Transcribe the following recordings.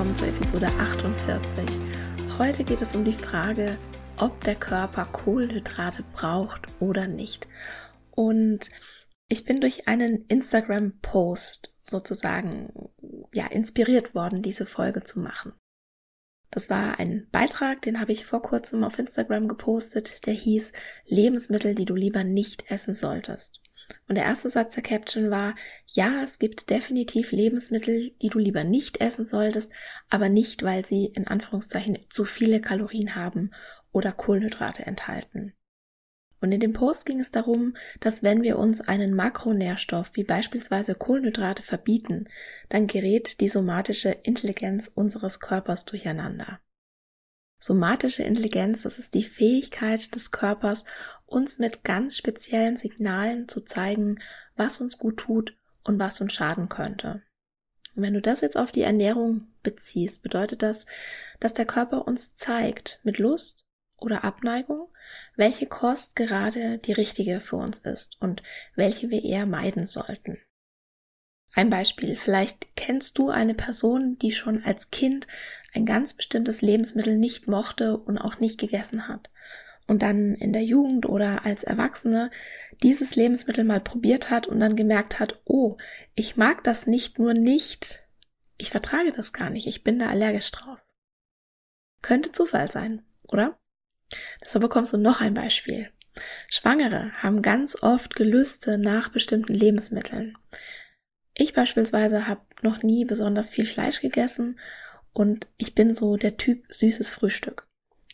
Willkommen zur Episode 48. Heute geht es um die Frage, ob der Körper Kohlenhydrate braucht oder nicht. Und ich bin durch einen Instagram-Post sozusagen ja inspiriert worden, diese Folge zu machen. Das war ein Beitrag, den habe ich vor kurzem auf Instagram gepostet, der hieß Lebensmittel, die du lieber nicht essen solltest. Und der erste Satz der Caption war, ja, es gibt definitiv Lebensmittel, die du lieber nicht essen solltest, aber nicht, weil sie in Anführungszeichen zu viele Kalorien haben oder Kohlenhydrate enthalten. Und in dem Post ging es darum, dass wenn wir uns einen Makronährstoff wie beispielsweise Kohlenhydrate verbieten, dann gerät die somatische Intelligenz unseres Körpers durcheinander. Somatische Intelligenz, das ist die Fähigkeit des Körpers, uns mit ganz speziellen Signalen zu zeigen, was uns gut tut und was uns schaden könnte. Und wenn du das jetzt auf die Ernährung beziehst, bedeutet das, dass der Körper uns zeigt, mit Lust oder Abneigung, welche Kost gerade die richtige für uns ist und welche wir eher meiden sollten. Ein Beispiel. Vielleicht kennst du eine Person, die schon als Kind ein ganz bestimmtes Lebensmittel nicht mochte und auch nicht gegessen hat. Und dann in der Jugend oder als Erwachsene dieses Lebensmittel mal probiert hat und dann gemerkt hat, oh, ich mag das nicht nur nicht, ich vertrage das gar nicht, ich bin da allergisch drauf. Könnte Zufall sein, oder? Deshalb bekommst du noch ein Beispiel. Schwangere haben ganz oft Gelüste nach bestimmten Lebensmitteln. Ich beispielsweise habe noch nie besonders viel Fleisch gegessen und ich bin so der Typ süßes Frühstück.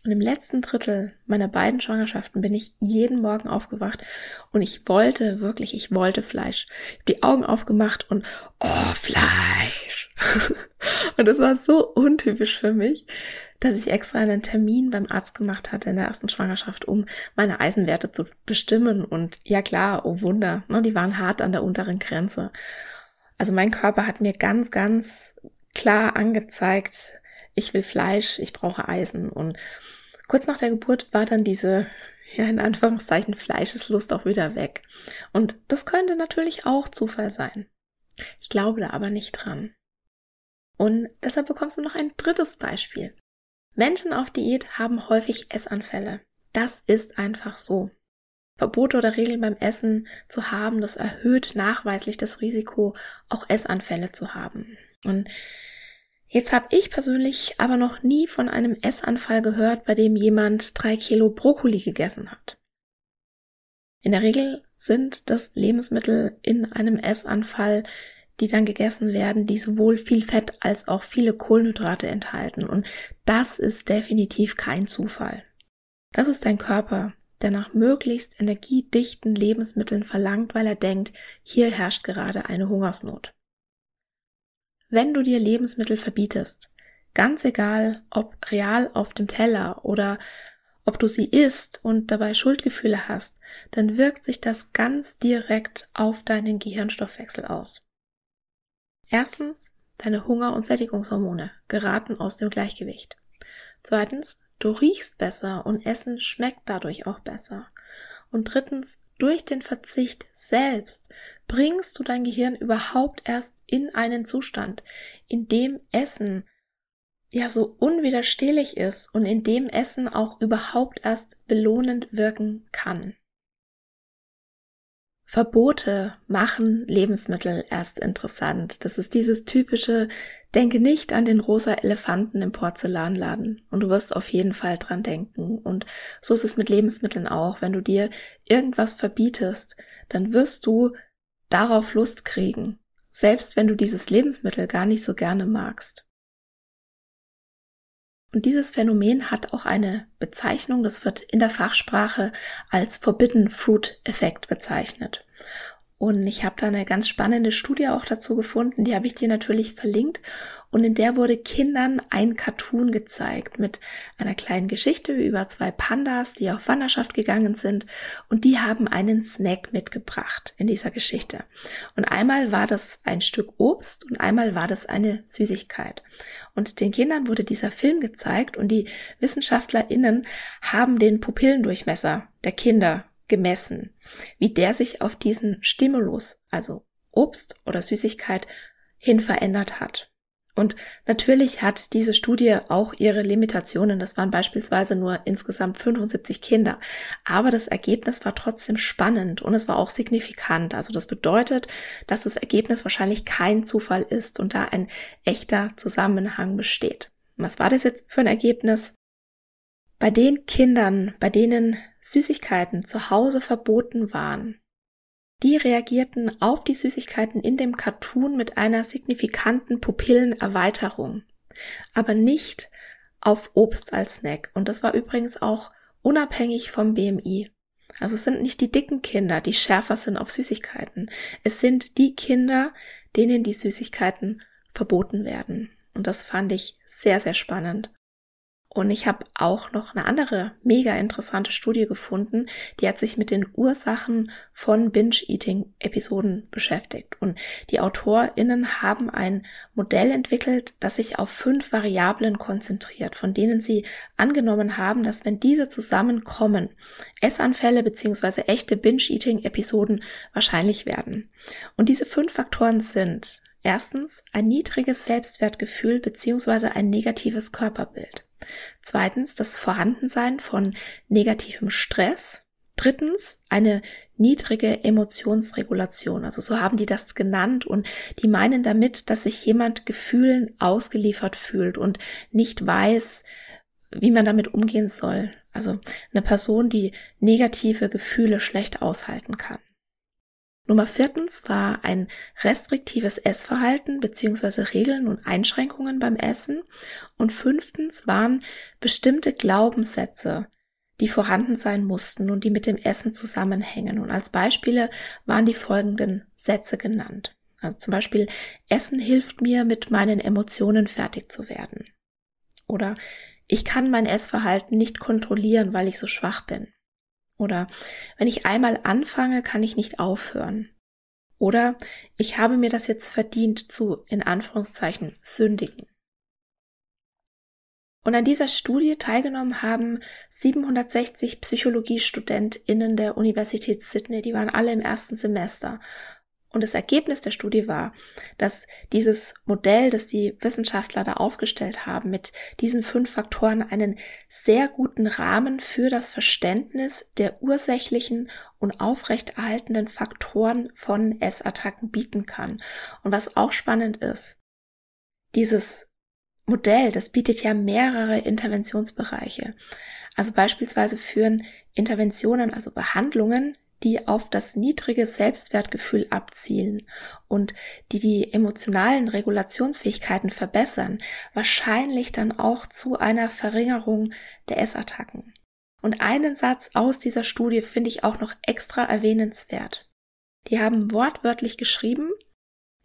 Und im letzten Drittel meiner beiden Schwangerschaften bin ich jeden Morgen aufgewacht und ich wollte wirklich, ich wollte Fleisch. Ich habe die Augen aufgemacht und oh, Fleisch. und es war so untypisch für mich, dass ich extra einen Termin beim Arzt gemacht hatte in der ersten Schwangerschaft, um meine Eisenwerte zu bestimmen. Und ja klar, oh Wunder, ne, die waren hart an der unteren Grenze. Also mein Körper hat mir ganz, ganz klar angezeigt, ich will Fleisch, ich brauche Eisen. Und kurz nach der Geburt war dann diese, ja, in Anführungszeichen, Fleischeslust auch wieder weg. Und das könnte natürlich auch Zufall sein. Ich glaube da aber nicht dran. Und deshalb bekommst du noch ein drittes Beispiel. Menschen auf Diät haben häufig Essanfälle. Das ist einfach so. Verbote oder Regeln beim Essen zu haben, das erhöht nachweislich das Risiko, auch Essanfälle zu haben. Und jetzt habe ich persönlich aber noch nie von einem Essanfall gehört, bei dem jemand drei Kilo Brokkoli gegessen hat. In der Regel sind das Lebensmittel in einem Essanfall, die dann gegessen werden, die sowohl viel Fett als auch viele Kohlenhydrate enthalten. Und das ist definitiv kein Zufall. Das ist dein Körper, der nach möglichst energiedichten Lebensmitteln verlangt, weil er denkt, hier herrscht gerade eine Hungersnot. Wenn du dir Lebensmittel verbietest, ganz egal ob real auf dem Teller oder ob du sie isst und dabei Schuldgefühle hast, dann wirkt sich das ganz direkt auf deinen Gehirnstoffwechsel aus. Erstens, deine Hunger- und Sättigungshormone geraten aus dem Gleichgewicht. Zweitens, Du riechst besser und Essen schmeckt dadurch auch besser. Und drittens, durch den Verzicht selbst bringst du dein Gehirn überhaupt erst in einen Zustand, in dem Essen ja so unwiderstehlich ist und in dem Essen auch überhaupt erst belohnend wirken kann. Verbote machen Lebensmittel erst interessant. Das ist dieses typische, denke nicht an den rosa Elefanten im Porzellanladen. Und du wirst auf jeden Fall dran denken. Und so ist es mit Lebensmitteln auch. Wenn du dir irgendwas verbietest, dann wirst du darauf Lust kriegen. Selbst wenn du dieses Lebensmittel gar nicht so gerne magst. Und dieses Phänomen hat auch eine Bezeichnung, das wird in der Fachsprache als Forbidden Fruit Effekt bezeichnet. Und ich habe da eine ganz spannende Studie auch dazu gefunden, die habe ich dir natürlich verlinkt. Und in der wurde Kindern ein Cartoon gezeigt mit einer kleinen Geschichte über zwei Pandas, die auf Wanderschaft gegangen sind. Und die haben einen Snack mitgebracht in dieser Geschichte. Und einmal war das ein Stück Obst und einmal war das eine Süßigkeit. Und den Kindern wurde dieser Film gezeigt und die WissenschaftlerInnen haben den Pupillendurchmesser der Kinder gemessen, wie der sich auf diesen Stimulus, also Obst oder Süßigkeit, hin verändert hat. Und natürlich hat diese Studie auch ihre Limitationen. Das waren beispielsweise nur insgesamt 75 Kinder. Aber das Ergebnis war trotzdem spannend und es war auch signifikant. Also das bedeutet, dass das Ergebnis wahrscheinlich kein Zufall ist und da ein echter Zusammenhang besteht. Was war das jetzt für ein Ergebnis? Bei den Kindern, bei denen Süßigkeiten zu Hause verboten waren, die reagierten auf die Süßigkeiten in dem Cartoon mit einer signifikanten Pupillenerweiterung, aber nicht auf Obst als Snack. Und das war übrigens auch unabhängig vom BMI. Also es sind nicht die dicken Kinder, die schärfer sind auf Süßigkeiten. Es sind die Kinder, denen die Süßigkeiten verboten werden. Und das fand ich sehr, sehr spannend. Und ich habe auch noch eine andere mega interessante Studie gefunden, die hat sich mit den Ursachen von Binge-Eating-Episoden beschäftigt. Und die AutorInnen haben ein Modell entwickelt, das sich auf fünf Variablen konzentriert, von denen sie angenommen haben, dass wenn diese zusammenkommen, Essanfälle bzw. echte Binge-Eating-Episoden wahrscheinlich werden. Und diese fünf Faktoren sind Erstens ein niedriges Selbstwertgefühl bzw. ein negatives Körperbild. Zweitens das Vorhandensein von negativem Stress. Drittens eine niedrige Emotionsregulation. Also so haben die das genannt und die meinen damit, dass sich jemand Gefühlen ausgeliefert fühlt und nicht weiß, wie man damit umgehen soll. Also eine Person, die negative Gefühle schlecht aushalten kann. Nummer viertens war ein restriktives Essverhalten beziehungsweise Regeln und Einschränkungen beim Essen. Und fünftens waren bestimmte Glaubenssätze, die vorhanden sein mussten und die mit dem Essen zusammenhängen. Und als Beispiele waren die folgenden Sätze genannt. Also zum Beispiel, Essen hilft mir, mit meinen Emotionen fertig zu werden. Oder ich kann mein Essverhalten nicht kontrollieren, weil ich so schwach bin. Oder wenn ich einmal anfange, kann ich nicht aufhören. Oder ich habe mir das jetzt verdient zu, in Anführungszeichen, sündigen. Und an dieser Studie teilgenommen haben 760 PsychologiestudentInnen der Universität Sydney. Die waren alle im ersten Semester. Und das Ergebnis der Studie war, dass dieses Modell, das die Wissenschaftler da aufgestellt haben, mit diesen fünf Faktoren einen sehr guten Rahmen für das Verständnis der ursächlichen und aufrechterhaltenden Faktoren von Essattacken bieten kann. Und was auch spannend ist, dieses Modell, das bietet ja mehrere Interventionsbereiche. Also beispielsweise führen Interventionen, also Behandlungen, die auf das niedrige Selbstwertgefühl abzielen und die die emotionalen Regulationsfähigkeiten verbessern, wahrscheinlich dann auch zu einer Verringerung der Essattacken. Und einen Satz aus dieser Studie finde ich auch noch extra erwähnenswert. Die haben wortwörtlich geschrieben,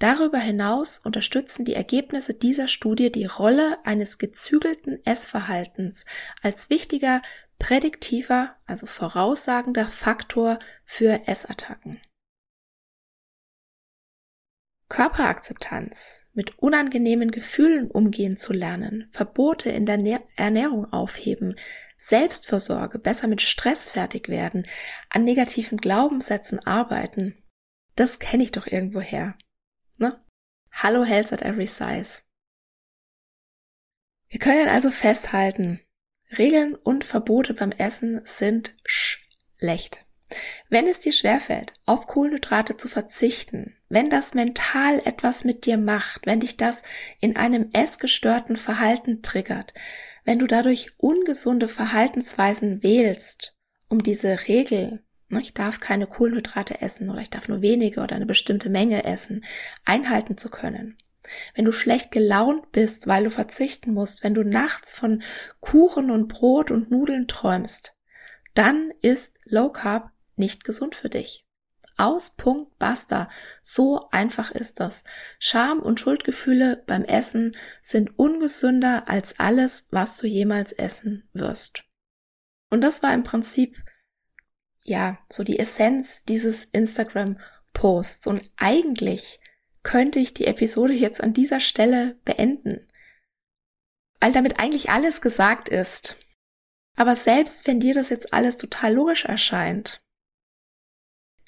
Darüber hinaus unterstützen die Ergebnisse dieser Studie die Rolle eines gezügelten Essverhaltens als wichtiger prädiktiver, also voraussagender Faktor für Essattacken. Körperakzeptanz, mit unangenehmen Gefühlen umgehen zu lernen, Verbote in der Ernährung aufheben, Selbstversorge, besser mit Stress fertig werden, an negativen Glaubenssätzen arbeiten. Das kenne ich doch irgendwo her. Ne? Hallo Health at Every Size. Wir können also festhalten, Regeln und Verbote beim Essen sind schlecht. Wenn es dir schwerfällt, auf Kohlenhydrate zu verzichten, wenn das mental etwas mit dir macht, wenn dich das in einem essgestörten Verhalten triggert, wenn du dadurch ungesunde Verhaltensweisen wählst, um diese Regel, ne, ich darf keine Kohlenhydrate essen oder ich darf nur wenige oder eine bestimmte Menge essen, einhalten zu können. Wenn du schlecht gelaunt bist, weil du verzichten musst, wenn du nachts von Kuchen und Brot und Nudeln träumst, dann ist Low Carb nicht gesund für dich. Aus, Punkt, basta. So einfach ist das. Scham und Schuldgefühle beim Essen sind ungesünder als alles, was du jemals essen wirst. Und das war im Prinzip, ja, so die Essenz dieses Instagram-Posts. Und eigentlich könnte ich die Episode jetzt an dieser Stelle beenden. Weil damit eigentlich alles gesagt ist. Aber selbst wenn dir das jetzt alles total logisch erscheint,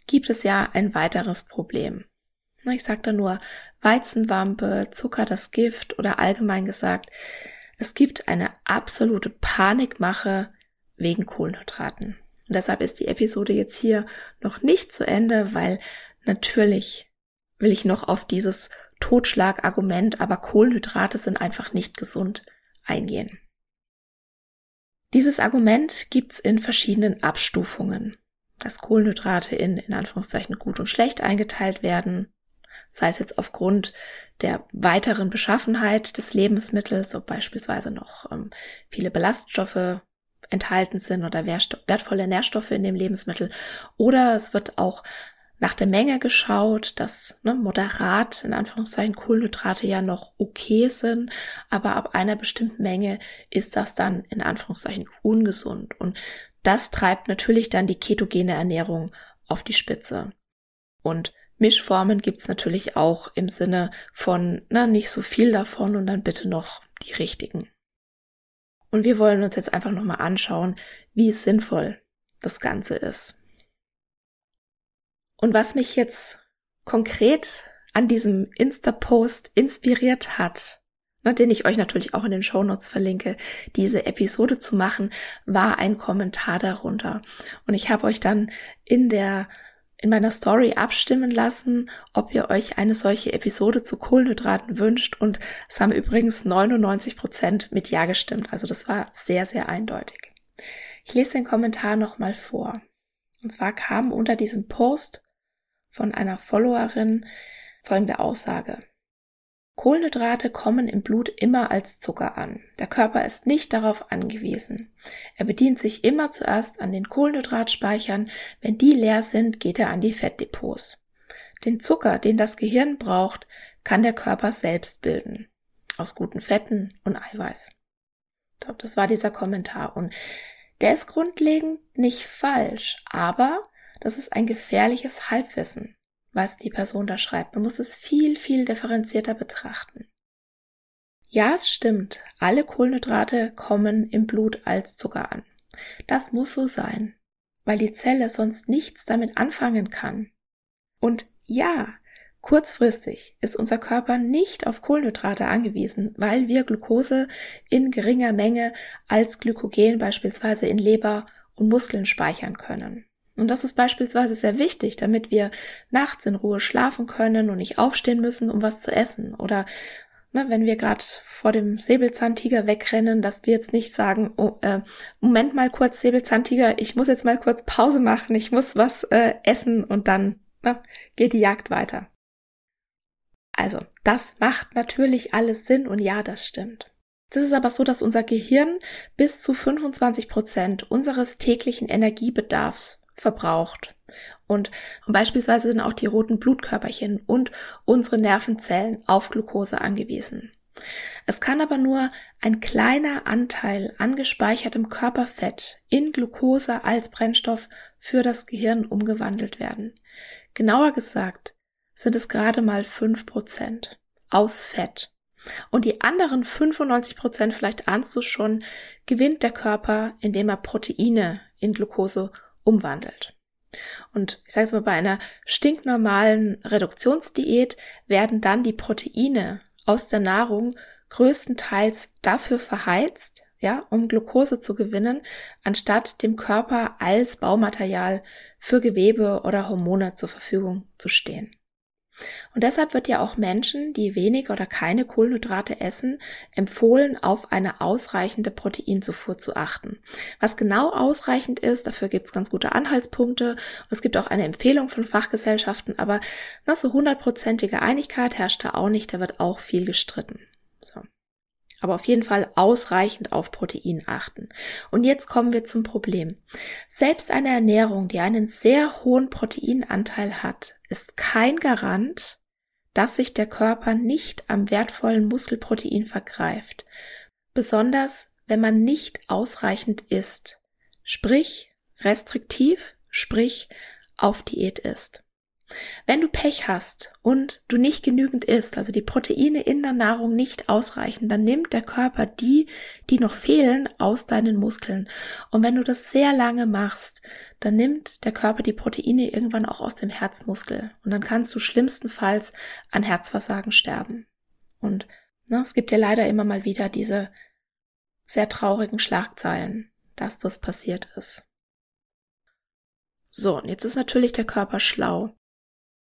gibt es ja ein weiteres Problem. Ich sage da nur Weizenwampe, Zucker das Gift oder allgemein gesagt, es gibt eine absolute Panikmache wegen Kohlenhydraten. Und deshalb ist die Episode jetzt hier noch nicht zu Ende, weil natürlich will ich noch auf dieses Totschlagargument, aber Kohlenhydrate sind einfach nicht gesund eingehen. Dieses Argument gibt's in verschiedenen Abstufungen dass Kohlenhydrate in, in Anführungszeichen gut und schlecht eingeteilt werden, sei es jetzt aufgrund der weiteren Beschaffenheit des Lebensmittels, ob beispielsweise noch ähm, viele Ballaststoffe enthalten sind oder wertvolle Nährstoffe in dem Lebensmittel, oder es wird auch nach der Menge geschaut, dass ne, moderat in Anführungszeichen Kohlenhydrate ja noch okay sind, aber ab einer bestimmten Menge ist das dann in Anführungszeichen ungesund. Und das treibt natürlich dann die ketogene Ernährung auf die Spitze. Und Mischformen gibt's natürlich auch im Sinne von, na, nicht so viel davon und dann bitte noch die richtigen. Und wir wollen uns jetzt einfach nochmal anschauen, wie sinnvoll das Ganze ist. Und was mich jetzt konkret an diesem Insta-Post inspiriert hat, ne, den ich euch natürlich auch in den Shownotes verlinke, diese Episode zu machen, war ein Kommentar darunter. Und ich habe euch dann in der in meiner Story abstimmen lassen, ob ihr euch eine solche Episode zu Kohlenhydraten wünscht und es haben übrigens 99 Prozent mit Ja gestimmt. Also das war sehr, sehr eindeutig. Ich lese den Kommentar nochmal vor. Und zwar kam unter diesem Post von einer Followerin folgende Aussage. Kohlenhydrate kommen im Blut immer als Zucker an. Der Körper ist nicht darauf angewiesen. Er bedient sich immer zuerst an den Kohlenhydratspeichern. Wenn die leer sind, geht er an die Fettdepots. Den Zucker, den das Gehirn braucht, kann der Körper selbst bilden. Aus guten Fetten und Eiweiß. Das war dieser Kommentar. Und der ist grundlegend nicht falsch, aber das ist ein gefährliches Halbwissen was die Person da schreibt. Man muss es viel, viel differenzierter betrachten. Ja, es stimmt, alle Kohlenhydrate kommen im Blut als Zucker an. Das muss so sein, weil die Zelle sonst nichts damit anfangen kann. Und ja, kurzfristig ist unser Körper nicht auf Kohlenhydrate angewiesen, weil wir Glucose in geringer Menge als Glykogen beispielsweise in Leber und Muskeln speichern können. Und das ist beispielsweise sehr wichtig, damit wir nachts in Ruhe schlafen können und nicht aufstehen müssen, um was zu essen. Oder ne, wenn wir gerade vor dem Säbelzahntiger wegrennen, dass wir jetzt nicht sagen, oh, äh, Moment mal kurz, Säbelzahntiger, ich muss jetzt mal kurz Pause machen, ich muss was äh, essen und dann ne, geht die Jagd weiter. Also, das macht natürlich alles Sinn und ja, das stimmt. Es ist aber so, dass unser Gehirn bis zu 25 Prozent unseres täglichen Energiebedarfs verbraucht. Und beispielsweise sind auch die roten Blutkörperchen und unsere Nervenzellen auf Glucose angewiesen. Es kann aber nur ein kleiner Anteil an gespeichertem Körperfett in Glucose als Brennstoff für das Gehirn umgewandelt werden. Genauer gesagt sind es gerade mal fünf Prozent aus Fett. Und die anderen 95 Prozent, vielleicht ahnst du schon, gewinnt der Körper, indem er Proteine in Glucose umwandelt. Und ich sage es mal, bei einer stinknormalen Reduktionsdiät werden dann die Proteine aus der Nahrung größtenteils dafür verheizt, ja, um Glucose zu gewinnen, anstatt dem Körper als Baumaterial für Gewebe oder Hormone zur Verfügung zu stehen. Und deshalb wird ja auch Menschen, die wenig oder keine Kohlenhydrate essen, empfohlen, auf eine ausreichende Proteinzufuhr zu achten. Was genau ausreichend ist, dafür gibt es ganz gute Anhaltspunkte. Und es gibt auch eine Empfehlung von Fachgesellschaften, aber na, so hundertprozentige Einigkeit herrscht da auch nicht, da wird auch viel gestritten. So. Aber auf jeden Fall ausreichend auf Protein achten. Und jetzt kommen wir zum Problem. Selbst eine Ernährung, die einen sehr hohen Proteinanteil hat, ist kein Garant, dass sich der Körper nicht am wertvollen Muskelprotein vergreift. Besonders wenn man nicht ausreichend isst. Sprich, restriktiv, sprich, auf Diät ist. Wenn du Pech hast und du nicht genügend isst, also die Proteine in der Nahrung nicht ausreichen, dann nimmt der Körper die, die noch fehlen, aus deinen Muskeln. Und wenn du das sehr lange machst, dann nimmt der Körper die Proteine irgendwann auch aus dem Herzmuskel. Und dann kannst du schlimmstenfalls an Herzversagen sterben. Und na, es gibt ja leider immer mal wieder diese sehr traurigen Schlagzeilen, dass das passiert ist. So, und jetzt ist natürlich der Körper schlau.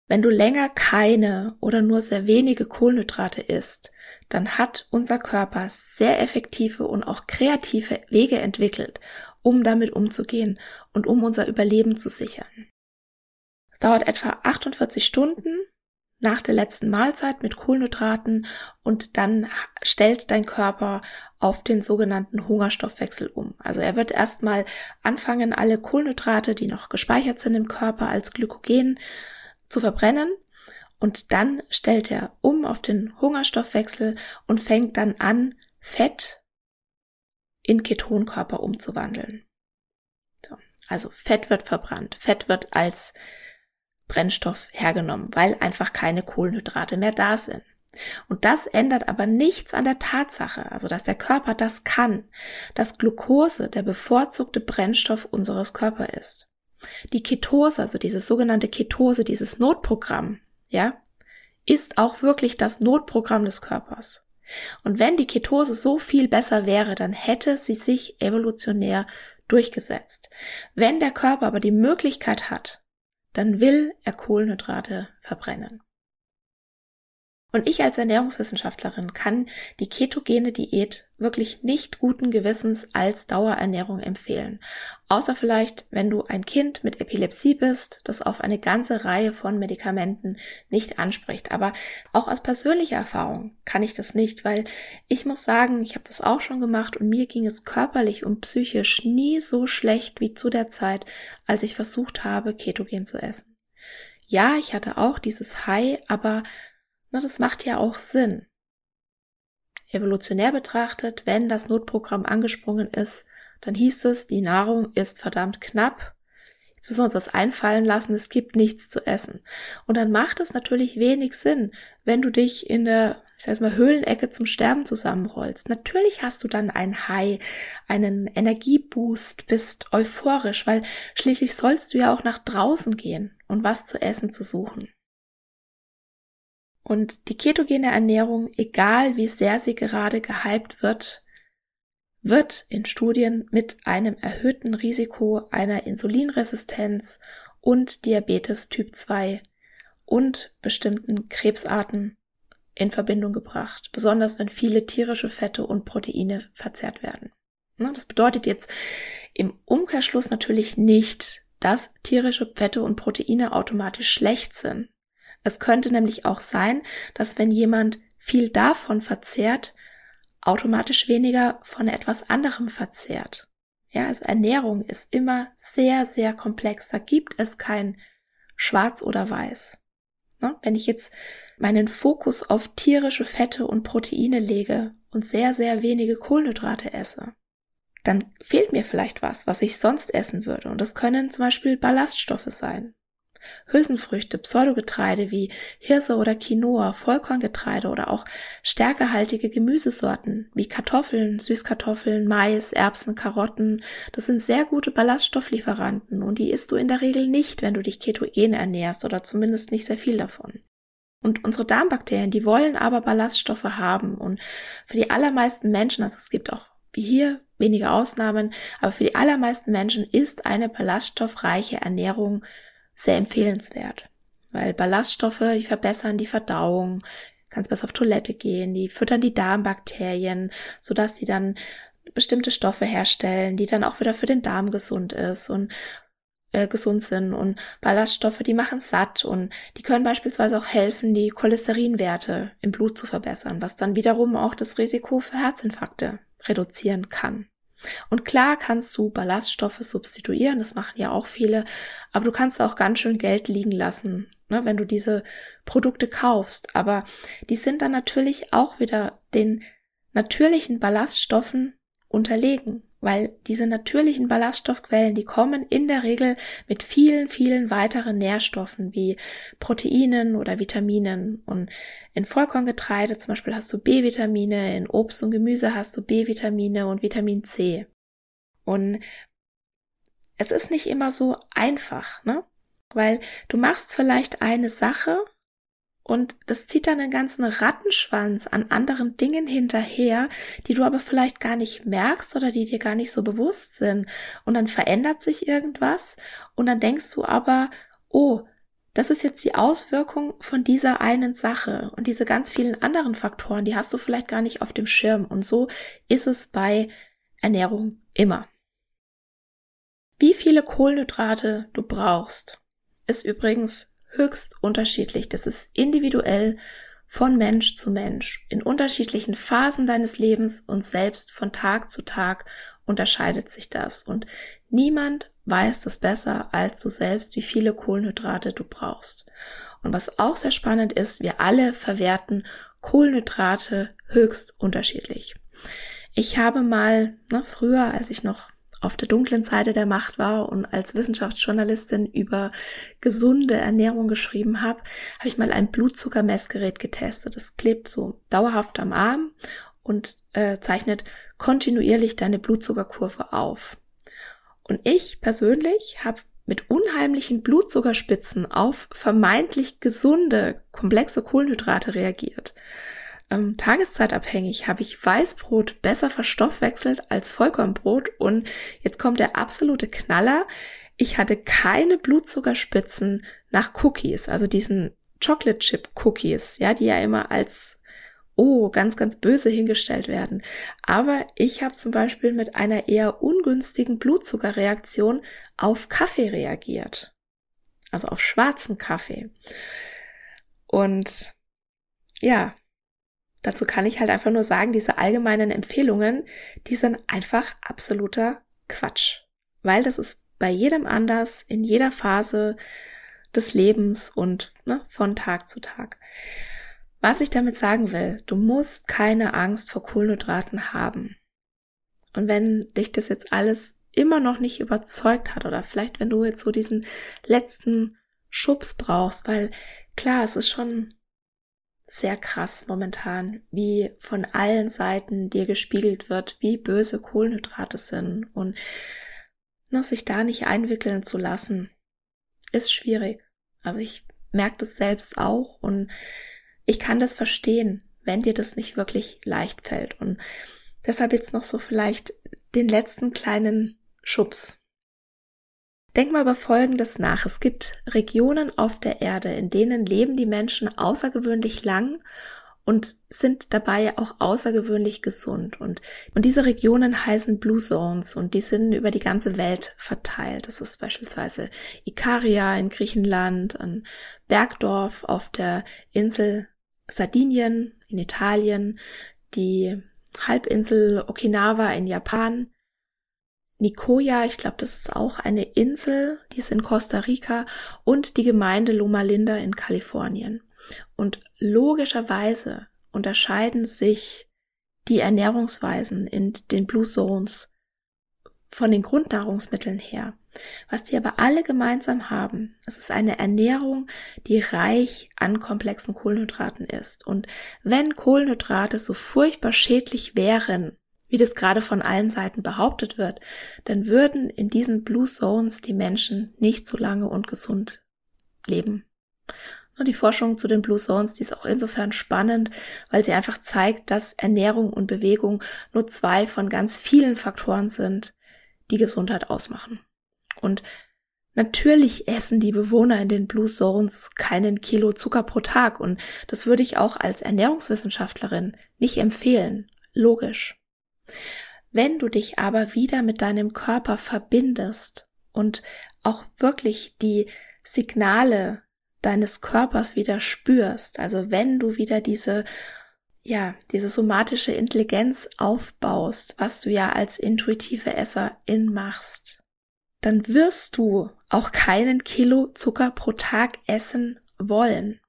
Wenn du länger keine oder nur sehr wenige Kohlenhydrate isst, dann hat unser Körper sehr effektive und auch kreative Wege entwickelt, um damit umzugehen und um unser Überleben zu sichern. Es dauert etwa 48 Stunden nach der letzten Mahlzeit mit Kohlenhydraten und dann stellt dein Körper auf den sogenannten Hungerstoffwechsel um. Also er wird erstmal anfangen, alle Kohlenhydrate, die noch gespeichert sind im Körper als Glykogen, zu verbrennen und dann stellt er um auf den Hungerstoffwechsel und fängt dann an, Fett in Ketonkörper umzuwandeln. So, also Fett wird verbrannt, Fett wird als Brennstoff hergenommen, weil einfach keine Kohlenhydrate mehr da sind. Und das ändert aber nichts an der Tatsache, also dass der Körper das kann, dass Glucose der bevorzugte Brennstoff unseres Körpers ist. Die Ketose, also diese sogenannte Ketose, dieses Notprogramm, ja, ist auch wirklich das Notprogramm des Körpers. Und wenn die Ketose so viel besser wäre, dann hätte sie sich evolutionär durchgesetzt. Wenn der Körper aber die Möglichkeit hat, dann will er Kohlenhydrate verbrennen. Und ich als Ernährungswissenschaftlerin kann die ketogene Diät wirklich nicht guten Gewissens als Dauerernährung empfehlen. Außer vielleicht, wenn du ein Kind mit Epilepsie bist, das auf eine ganze Reihe von Medikamenten nicht anspricht. Aber auch aus persönlicher Erfahrung kann ich das nicht, weil ich muss sagen, ich habe das auch schon gemacht und mir ging es körperlich und psychisch nie so schlecht wie zu der Zeit, als ich versucht habe, ketogen zu essen. Ja, ich hatte auch dieses High, aber na, das macht ja auch Sinn. Evolutionär betrachtet, wenn das Notprogramm angesprungen ist, dann hieß es, die Nahrung ist verdammt knapp. Jetzt müssen wir uns das einfallen lassen, es gibt nichts zu essen. Und dann macht es natürlich wenig Sinn, wenn du dich in der, ich sag mal, Höhlenecke zum Sterben zusammenrollst. Natürlich hast du dann ein High, einen Energieboost, bist euphorisch, weil schließlich sollst du ja auch nach draußen gehen und was zu essen zu suchen. Und die ketogene Ernährung, egal wie sehr sie gerade gehypt wird, wird in Studien mit einem erhöhten Risiko einer Insulinresistenz und Diabetes Typ 2 und bestimmten Krebsarten in Verbindung gebracht, besonders wenn viele tierische Fette und Proteine verzehrt werden. Das bedeutet jetzt im Umkehrschluss natürlich nicht, dass tierische Fette und Proteine automatisch schlecht sind. Es könnte nämlich auch sein, dass wenn jemand viel davon verzehrt, automatisch weniger von etwas anderem verzehrt. Ja, also Ernährung ist immer sehr, sehr komplex. Da gibt es kein Schwarz oder Weiß. Ne? Wenn ich jetzt meinen Fokus auf tierische Fette und Proteine lege und sehr, sehr wenige Kohlenhydrate esse, dann fehlt mir vielleicht was, was ich sonst essen würde. Und das können zum Beispiel Ballaststoffe sein. Hülsenfrüchte, Pseudogetreide wie Hirse oder Quinoa, Vollkorngetreide oder auch stärkehaltige Gemüsesorten wie Kartoffeln, Süßkartoffeln, Mais, Erbsen, Karotten, das sind sehr gute Ballaststofflieferanten und die isst du in der Regel nicht, wenn du dich ketogen ernährst oder zumindest nicht sehr viel davon. Und unsere Darmbakterien, die wollen aber Ballaststoffe haben und für die allermeisten Menschen, also es gibt auch wie hier wenige Ausnahmen, aber für die allermeisten Menschen ist eine ballaststoffreiche Ernährung sehr empfehlenswert, weil Ballaststoffe, die verbessern die Verdauung, kannst besser auf Toilette gehen, die füttern die Darmbakterien, sodass die dann bestimmte Stoffe herstellen, die dann auch wieder für den Darm gesund ist und äh, gesund sind und Ballaststoffe, die machen satt und die können beispielsweise auch helfen, die Cholesterinwerte im Blut zu verbessern, was dann wiederum auch das Risiko für Herzinfarkte reduzieren kann. Und klar kannst du Ballaststoffe substituieren, das machen ja auch viele, aber du kannst auch ganz schön Geld liegen lassen, ne, wenn du diese Produkte kaufst. Aber die sind dann natürlich auch wieder den natürlichen Ballaststoffen unterlegen weil diese natürlichen Ballaststoffquellen, die kommen in der Regel mit vielen, vielen weiteren Nährstoffen wie Proteinen oder Vitaminen. Und in Vollkorngetreide zum Beispiel hast du B-Vitamine, in Obst und Gemüse hast du B-Vitamine und Vitamin C. Und es ist nicht immer so einfach, ne? Weil du machst vielleicht eine Sache und das zieht dann einen ganzen Rattenschwanz an anderen Dingen hinterher, die du aber vielleicht gar nicht merkst oder die dir gar nicht so bewusst sind. Und dann verändert sich irgendwas und dann denkst du aber, oh, das ist jetzt die Auswirkung von dieser einen Sache und diese ganz vielen anderen Faktoren, die hast du vielleicht gar nicht auf dem Schirm. Und so ist es bei Ernährung immer. Wie viele Kohlenhydrate du brauchst, ist übrigens höchst unterschiedlich. Das ist individuell von Mensch zu Mensch. In unterschiedlichen Phasen deines Lebens und selbst von Tag zu Tag unterscheidet sich das. Und niemand weiß das besser als du selbst, wie viele Kohlenhydrate du brauchst. Und was auch sehr spannend ist, wir alle verwerten Kohlenhydrate höchst unterschiedlich. Ich habe mal, ne, früher, als ich noch auf der dunklen Seite der Macht war und als Wissenschaftsjournalistin über gesunde Ernährung geschrieben habe, habe ich mal ein Blutzuckermessgerät getestet. Das klebt so dauerhaft am Arm und äh, zeichnet kontinuierlich deine Blutzuckerkurve auf. Und ich persönlich habe mit unheimlichen Blutzuckerspitzen auf vermeintlich gesunde, komplexe Kohlenhydrate reagiert ähm, tageszeitabhängig habe ich Weißbrot besser verstoffwechselt als Vollkornbrot und jetzt kommt der absolute Knaller. Ich hatte keine Blutzuckerspitzen nach Cookies, also diesen Chocolate Chip Cookies, ja, die ja immer als oh, ganz, ganz böse hingestellt werden. Aber ich habe zum Beispiel mit einer eher ungünstigen Blutzuckerreaktion auf Kaffee reagiert. Also auf schwarzen Kaffee. Und ja, Dazu kann ich halt einfach nur sagen, diese allgemeinen Empfehlungen, die sind einfach absoluter Quatsch. Weil das ist bei jedem anders, in jeder Phase des Lebens und ne, von Tag zu Tag. Was ich damit sagen will, du musst keine Angst vor Kohlenhydraten haben. Und wenn dich das jetzt alles immer noch nicht überzeugt hat oder vielleicht wenn du jetzt so diesen letzten Schubs brauchst, weil klar, es ist schon sehr krass momentan, wie von allen Seiten dir gespiegelt wird, wie böse Kohlenhydrate sind und na, sich da nicht einwickeln zu lassen, ist schwierig. Also ich merke das selbst auch und ich kann das verstehen, wenn dir das nicht wirklich leicht fällt. Und deshalb jetzt noch so vielleicht den letzten kleinen Schubs. Denk mal über Folgendes nach. Es gibt Regionen auf der Erde, in denen leben die Menschen außergewöhnlich lang und sind dabei auch außergewöhnlich gesund. Und, und diese Regionen heißen Blue Zones und die sind über die ganze Welt verteilt. Das ist beispielsweise Ikaria in Griechenland, ein Bergdorf auf der Insel Sardinien in Italien, die Halbinsel Okinawa in Japan, Nicoya, ich glaube, das ist auch eine Insel, die ist in Costa Rica und die Gemeinde Loma Linda in Kalifornien. Und logischerweise unterscheiden sich die Ernährungsweisen in den Blue Zones von den Grundnahrungsmitteln her. Was die aber alle gemeinsam haben, es ist eine Ernährung, die reich an komplexen Kohlenhydraten ist. Und wenn Kohlenhydrate so furchtbar schädlich wären, wie das gerade von allen Seiten behauptet wird, dann würden in diesen Blue Zones die Menschen nicht so lange und gesund leben. Die Forschung zu den Blue Zones, die ist auch insofern spannend, weil sie einfach zeigt, dass Ernährung und Bewegung nur zwei von ganz vielen Faktoren sind, die Gesundheit ausmachen. Und natürlich essen die Bewohner in den Blue Zones keinen Kilo Zucker pro Tag und das würde ich auch als Ernährungswissenschaftlerin nicht empfehlen. Logisch. Wenn du dich aber wieder mit deinem Körper verbindest und auch wirklich die Signale deines Körpers wieder spürst, also wenn du wieder diese ja, diese somatische Intelligenz aufbaust, was du ja als intuitive Esserin machst, dann wirst du auch keinen Kilo Zucker pro Tag essen wollen.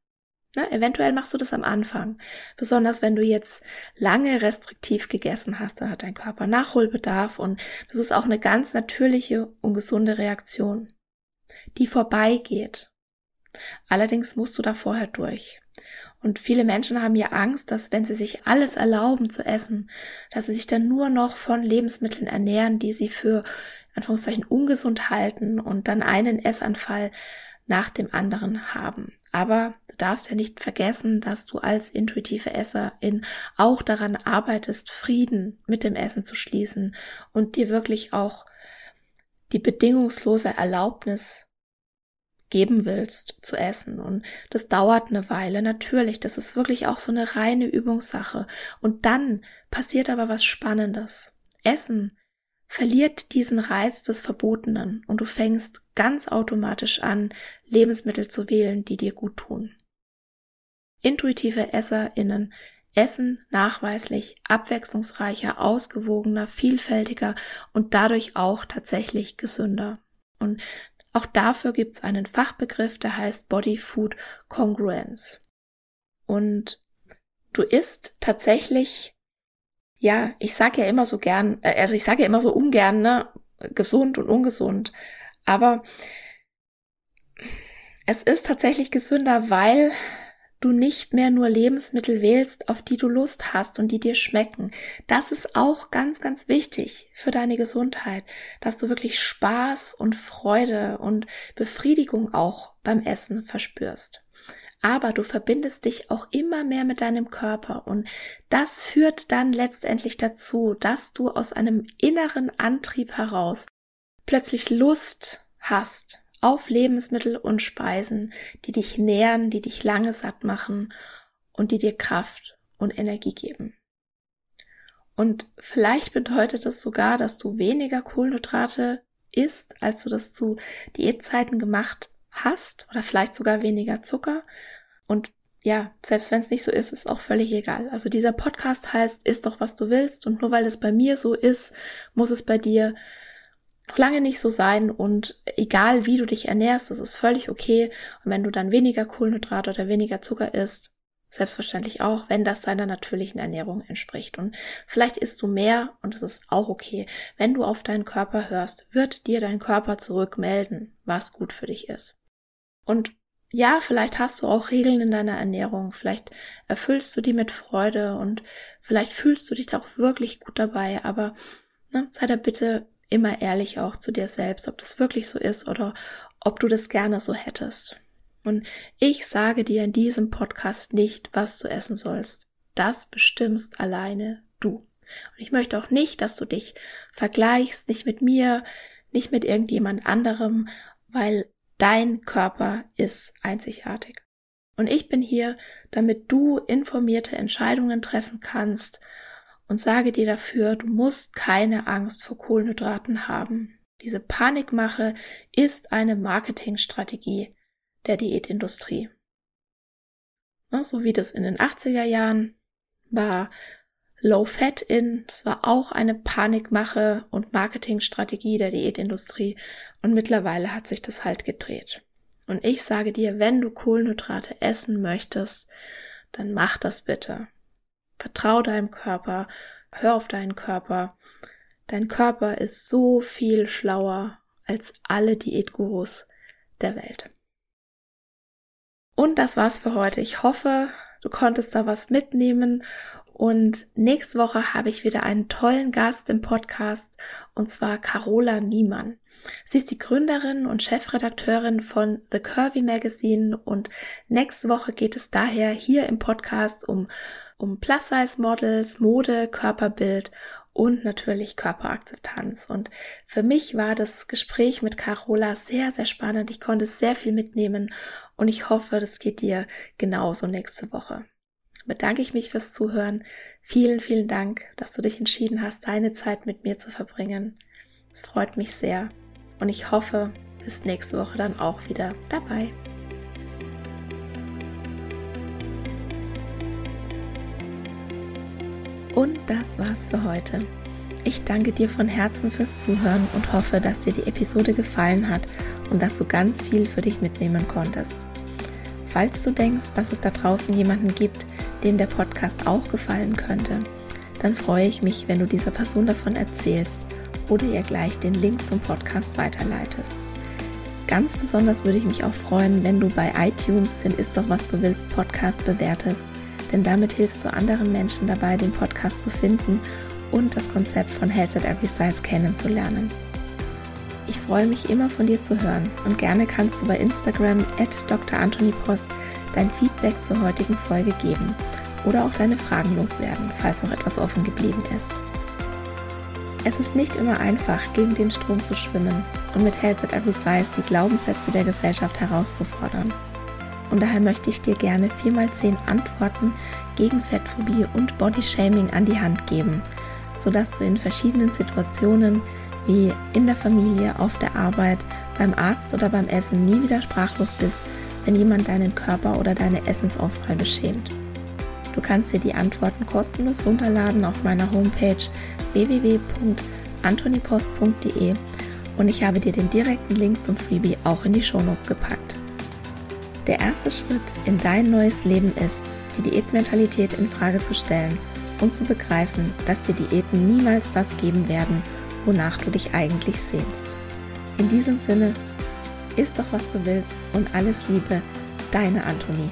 Ne? Eventuell machst du das am Anfang. Besonders wenn du jetzt lange restriktiv gegessen hast, dann hat dein Körper Nachholbedarf und das ist auch eine ganz natürliche und gesunde Reaktion, die vorbeigeht. Allerdings musst du da vorher durch. Und viele Menschen haben ja Angst, dass wenn sie sich alles erlauben zu essen, dass sie sich dann nur noch von Lebensmitteln ernähren, die sie für Anführungszeichen ungesund halten und dann einen Essanfall nach dem anderen haben. Aber du darfst ja nicht vergessen, dass du als intuitive Esserin auch daran arbeitest, Frieden mit dem Essen zu schließen und dir wirklich auch die bedingungslose Erlaubnis geben willst zu essen. Und das dauert eine Weile, natürlich. Das ist wirklich auch so eine reine Übungssache. Und dann passiert aber was Spannendes. Essen verliert diesen Reiz des Verbotenen und du fängst ganz automatisch an, Lebensmittel zu wählen, die dir gut tun. Intuitive EsserInnen essen nachweislich abwechslungsreicher, ausgewogener, vielfältiger und dadurch auch tatsächlich gesünder. Und auch dafür gibt es einen Fachbegriff, der heißt Body Food Congruence. Und du isst tatsächlich, ja, ich sage ja immer so gern, äh, also ich sage ja immer so ungern, ne, gesund und ungesund. Aber es ist tatsächlich gesünder, weil du nicht mehr nur Lebensmittel wählst, auf die du Lust hast und die dir schmecken. Das ist auch ganz, ganz wichtig für deine Gesundheit, dass du wirklich Spaß und Freude und Befriedigung auch beim Essen verspürst. Aber du verbindest dich auch immer mehr mit deinem Körper und das führt dann letztendlich dazu, dass du aus einem inneren Antrieb heraus plötzlich Lust hast auf Lebensmittel und Speisen, die dich nähren, die dich lange satt machen und die dir Kraft und Energie geben. Und vielleicht bedeutet es sogar, dass du weniger Kohlenhydrate isst, als du das zu Diätzeiten gemacht hast, oder vielleicht sogar weniger Zucker. Und ja, selbst wenn es nicht so ist, ist auch völlig egal. Also dieser Podcast heißt, isst doch was du willst und nur weil es bei mir so ist, muss es bei dir lange nicht so sein und egal wie du dich ernährst, das ist völlig okay. Und wenn du dann weniger Kohlenhydrate oder weniger Zucker isst, selbstverständlich auch, wenn das deiner natürlichen Ernährung entspricht. Und vielleicht isst du mehr und das ist auch okay. Wenn du auf deinen Körper hörst, wird dir dein Körper zurückmelden, was gut für dich ist. Und ja, vielleicht hast du auch Regeln in deiner Ernährung, vielleicht erfüllst du die mit Freude und vielleicht fühlst du dich da auch wirklich gut dabei, aber ne, sei da bitte immer ehrlich auch zu dir selbst, ob das wirklich so ist oder ob du das gerne so hättest. Und ich sage dir in diesem Podcast nicht, was du essen sollst. Das bestimmst alleine du. Und ich möchte auch nicht, dass du dich vergleichst, nicht mit mir, nicht mit irgendjemand anderem, weil dein Körper ist einzigartig. Und ich bin hier, damit du informierte Entscheidungen treffen kannst und sage dir dafür, du musst keine Angst vor Kohlenhydraten haben. Diese Panikmache ist eine Marketingstrategie der Diätindustrie. So wie das in den 80er Jahren war Low Fat in, das war auch eine Panikmache und Marketingstrategie der Diätindustrie und mittlerweile hat sich das halt gedreht. Und ich sage dir, wenn du Kohlenhydrate essen möchtest, dann mach das bitte. Vertrau deinem Körper, hör auf deinen Körper. Dein Körper ist so viel schlauer als alle Diätgurus der Welt. Und das war's für heute. Ich hoffe, du konntest da was mitnehmen. Und nächste Woche habe ich wieder einen tollen Gast im Podcast, und zwar Carola Niemann. Sie ist die Gründerin und Chefredakteurin von The Curvy Magazine und nächste Woche geht es daher hier im Podcast um, um Plus-Size-Models, Mode, Körperbild und natürlich Körperakzeptanz. Und für mich war das Gespräch mit Carola sehr, sehr spannend. Ich konnte sehr viel mitnehmen und ich hoffe, das geht dir genauso nächste Woche. Bedanke ich mich fürs Zuhören. Vielen, vielen Dank, dass du dich entschieden hast, deine Zeit mit mir zu verbringen. Es freut mich sehr und ich hoffe, bist nächste Woche dann auch wieder dabei. Und das war's für heute. Ich danke dir von Herzen fürs Zuhören und hoffe, dass dir die Episode gefallen hat und dass du ganz viel für dich mitnehmen konntest. Falls du denkst, dass es da draußen jemanden gibt, dem der Podcast auch gefallen könnte, dann freue ich mich, wenn du dieser Person davon erzählst oder ihr gleich den Link zum Podcast weiterleitest. Ganz besonders würde ich mich auch freuen, wenn du bei iTunes den Ist doch was du willst Podcast bewertest, denn damit hilfst du anderen Menschen dabei, den Podcast zu finden und das Konzept von Health at Every Size kennenzulernen. Ich freue mich immer von dir zu hören und gerne kannst du bei Instagram at Dr. Anthony Post dein Feedback zur heutigen Folge geben oder auch deine Fragen loswerden, falls noch etwas offen geblieben ist. Es ist nicht immer einfach, gegen den Strom zu schwimmen und mit Health at Every Size die Glaubenssätze der Gesellschaft herauszufordern. Und daher möchte ich dir gerne 4x10 Antworten gegen Fettphobie und Bodyshaming an die Hand geben, sodass du in verschiedenen Situationen wie in der Familie, auf der Arbeit, beim Arzt oder beim Essen nie wieder sprachlos bist, wenn jemand deinen Körper oder deine Essensauswahl beschämt. Du kannst dir die Antworten kostenlos runterladen auf meiner Homepage www.antonipost.de und ich habe dir den direkten Link zum Freebie auch in die Shownotes gepackt. Der erste Schritt in dein neues Leben ist, die Diätmentalität in Frage zu stellen und zu begreifen, dass dir Diäten niemals das geben werden, wonach du dich eigentlich sehnst. In diesem Sinne, isst doch was du willst und alles Liebe, deine Antonie.